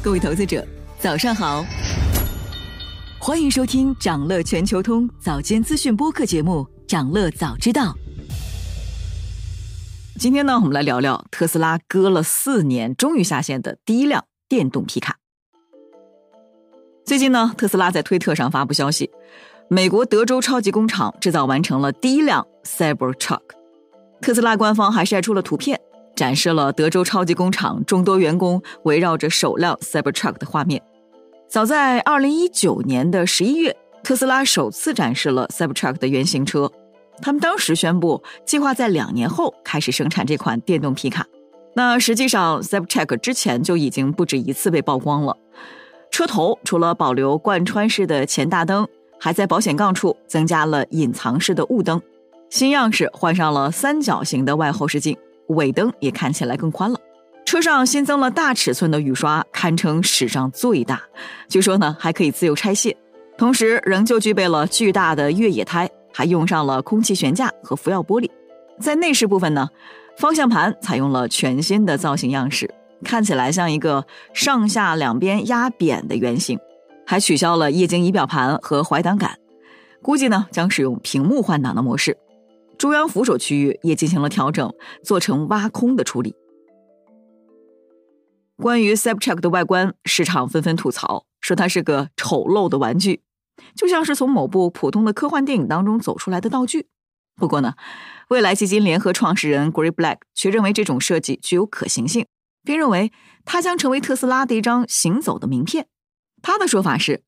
各位投资者，早上好！欢迎收听长乐全球通早间资讯播客节目《长乐早知道》。今天呢，我们来聊聊特斯拉搁了四年终于下线的第一辆电动皮卡。最近呢，特斯拉在推特上发布消息，美国德州超级工厂制造完成了第一辆 Cybertruck。特斯拉官方还晒出了图片。展示了德州超级工厂众多员工围绕着首辆 Cybertruck 的画面。早在2019年的十一月，特斯拉首次展示了 Cybertruck 的原型车。他们当时宣布，计划在两年后开始生产这款电动皮卡。那实际上，Cybertruck 之前就已经不止一次被曝光了。车头除了保留贯穿式的前大灯，还在保险杠处增加了隐藏式的雾灯。新样式换上了三角形的外后视镜。尾灯也看起来更宽了，车上新增了大尺寸的雨刷，堪称史上最大。据说呢，还可以自由拆卸，同时仍旧具备了巨大的越野胎，还用上了空气悬架和扶摇玻璃。在内饰部分呢，方向盘采用了全新的造型样式，看起来像一个上下两边压扁的圆形，还取消了液晶仪表盘和怀挡杆，估计呢将使用屏幕换挡的模式。中央扶手区域也进行了调整，做成挖空的处理。关于 Cybertruck 的外观，市场纷纷吐槽，说它是个丑陋的玩具，就像是从某部普通的科幻电影当中走出来的道具。不过呢，未来基金联合创始人 Gary Black 却认为这种设计具有可行性，并认为它将成为特斯拉的一张行走的名片。他的说法是。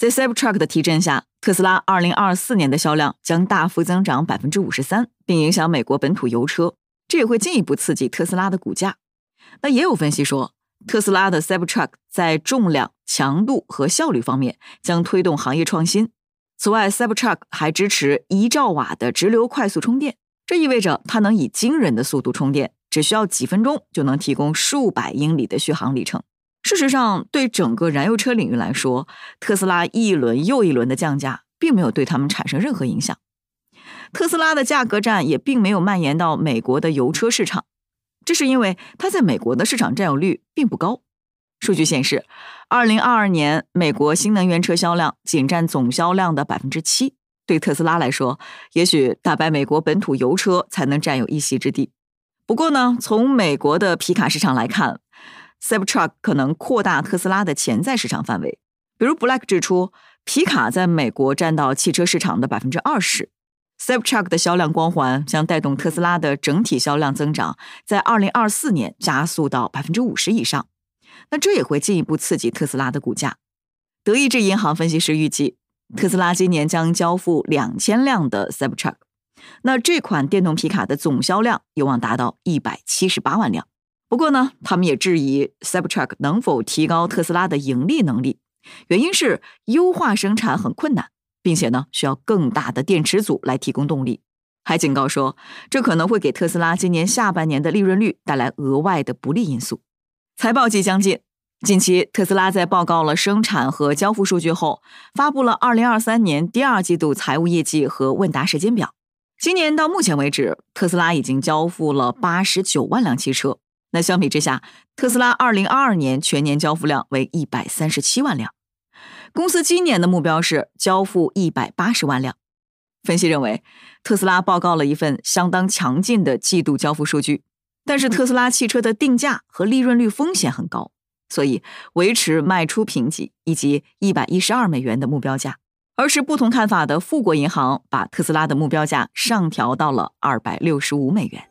在 Cybertruck 的提振下，特斯拉2024年的销量将大幅增长百分之五十三，并影响美国本土油车，这也会进一步刺激特斯拉的股价。那也有分析说，特斯拉的 Cybertruck 在重量、强度和效率方面将推动行业创新。此外，Cybertruck 还支持一兆瓦的直流快速充电，这意味着它能以惊人的速度充电，只需要几分钟就能提供数百英里的续航里程。事实上，对整个燃油车领域来说，特斯拉一轮又一轮的降价，并没有对他们产生任何影响。特斯拉的价格战也并没有蔓延到美国的油车市场，这是因为它在美国的市场占有率并不高。数据显示，二零二二年美国新能源车销量仅占总销量的百分之七。对特斯拉来说，也许打败美国本土油车才能占有一席之地。不过呢，从美国的皮卡市场来看，Cybertruck 可能扩大特斯拉的潜在市场范围，比如 Black 指出，皮卡在美国占到汽车市场的百分之二十，Cybertruck 的销量光环将带动特斯拉的整体销量增长，在二零二四年加速到百分之五十以上。那这也会进一步刺激特斯拉的股价。德意志银行分析师预计，特斯拉今年将交付两千辆的 Cybertruck，那这款电动皮卡的总销量有望达到一百七十八万辆。不过呢，他们也质疑 Cybertruck 能否提高特斯拉的盈利能力，原因是优化生产很困难，并且呢需要更大的电池组来提供动力，还警告说这可能会给特斯拉今年下半年的利润率带来额外的不利因素。财报季将近，近期特斯拉在报告了生产和交付数据后，发布了2023年第二季度财务业绩和问答时间表。今年到目前为止，特斯拉已经交付了89万辆汽车。那相比之下，特斯拉二零二二年全年交付量为一百三十七万辆，公司今年的目标是交付一百八十万辆。分析认为，特斯拉报告了一份相当强劲的季度交付数据，但是特斯拉汽车的定价和利润率风险很高，所以维持卖出评级以及一百一十二美元的目标价。而是不同看法的富国银行把特斯拉的目标价上调到了二百六十五美元。